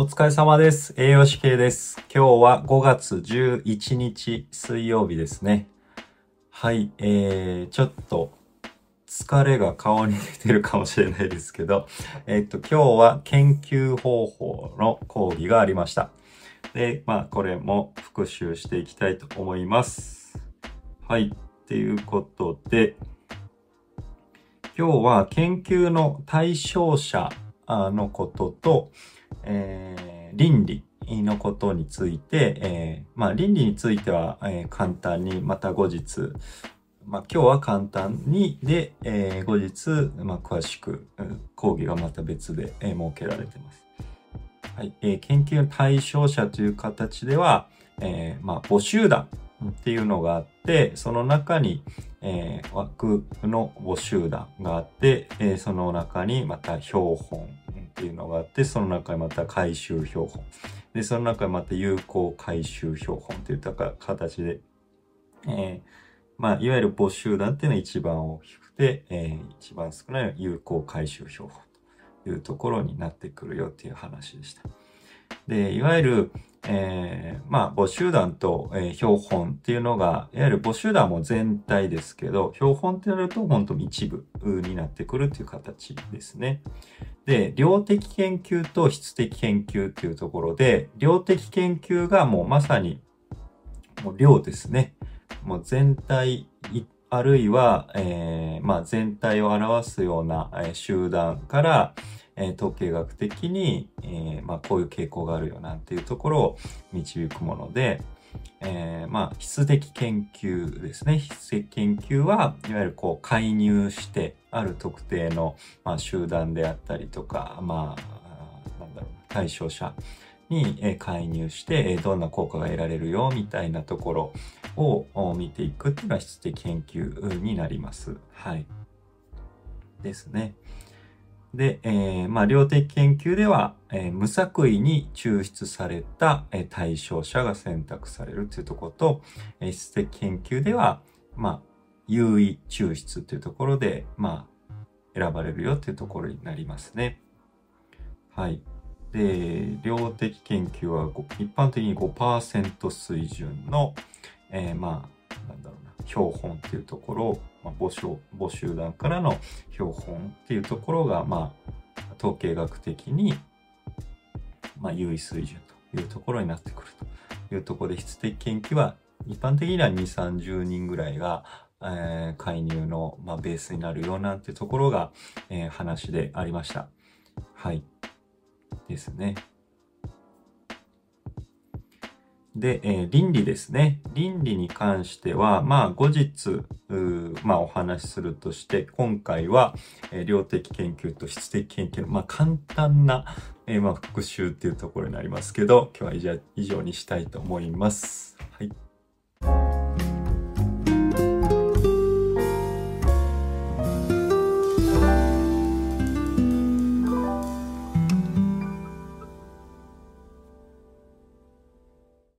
お疲れ様です。栄養士系です。今日は5月11日水曜日ですね。はい、えー、ちょっと疲れが顔に出てるかもしれないですけど、えっと、今日は研究方法の講義がありました。で、まあ、これも復習していきたいと思います。はい、っていうことで、今日は研究の対象者のことと、えー倫理のことについて、えーまあ、倫理については、えー簡単にまた後日、まあ、今日は簡単にで、えー後日、まあ、詳しく講義がまた別で、え設けられています。はいえー研究の対象者という形では、えまあ、募集団っていうのがあって、その中に、え枠の募集団があって、えその中にまた標本っていうのがあって、その中にまた回収標本。で、その中にまた有効回収標本といった形で、えーまあ、いわゆる募集団っていうのは一番大きくて、えー一番少ない有効回収標本というところになってくるよっていう話でした。で、いわゆる、えーまあ、募集団と、えー標本っていうのが、いわゆる募集団も全体ですけど、標本ってなると本当に一部になってくるっていう形ですね。で、量的研究と質的研究っていうところで、量的研究がもうまさに、もう量ですね。もう全体、あるいは、えーまあ、全体を表すような、集団から、えー統計学的に、えーまあ、こういう傾向があるよなんていうところを導くもので、えーまあ、質的研究ですね。質的研究は、いわゆるこう、介入して、ある特定の、まあ、集団であったりとか、まあ、なんだろう、対象者に介入して、どんな効果が得られるよ、みたいなところを見ていくっていうのは質的研究になります。はい。ですね。で、えーまあ、量的研究では、えー無作為に抽出された、えー対象者が選択されるというところと、えー質的研究では、まあ、優位抽出というところで、まあ、選ばれるよというところになりますね。はい。で、量的研究は一般的に5%水準の、えーまあ、なんだろうな、標本っていうところを、まあ、募集、募集団からの標本っていうところが、まあ、統計学的に、まあ、優位水準というところになってくるというところで、質的研究は、一般的には2、30人ぐらいが、えー介入の、まあ、ベースになるよなんてところが、えー話でありました。はい。ですね。で、えー倫理ですね。倫理に関しては、まあ、後日、まあ、お話しするとして、今回は、えー量的研究と質的研究の、まあ、簡単な、えーまあ、復習っていうところになりますけど、今日は以上にしたいと思います。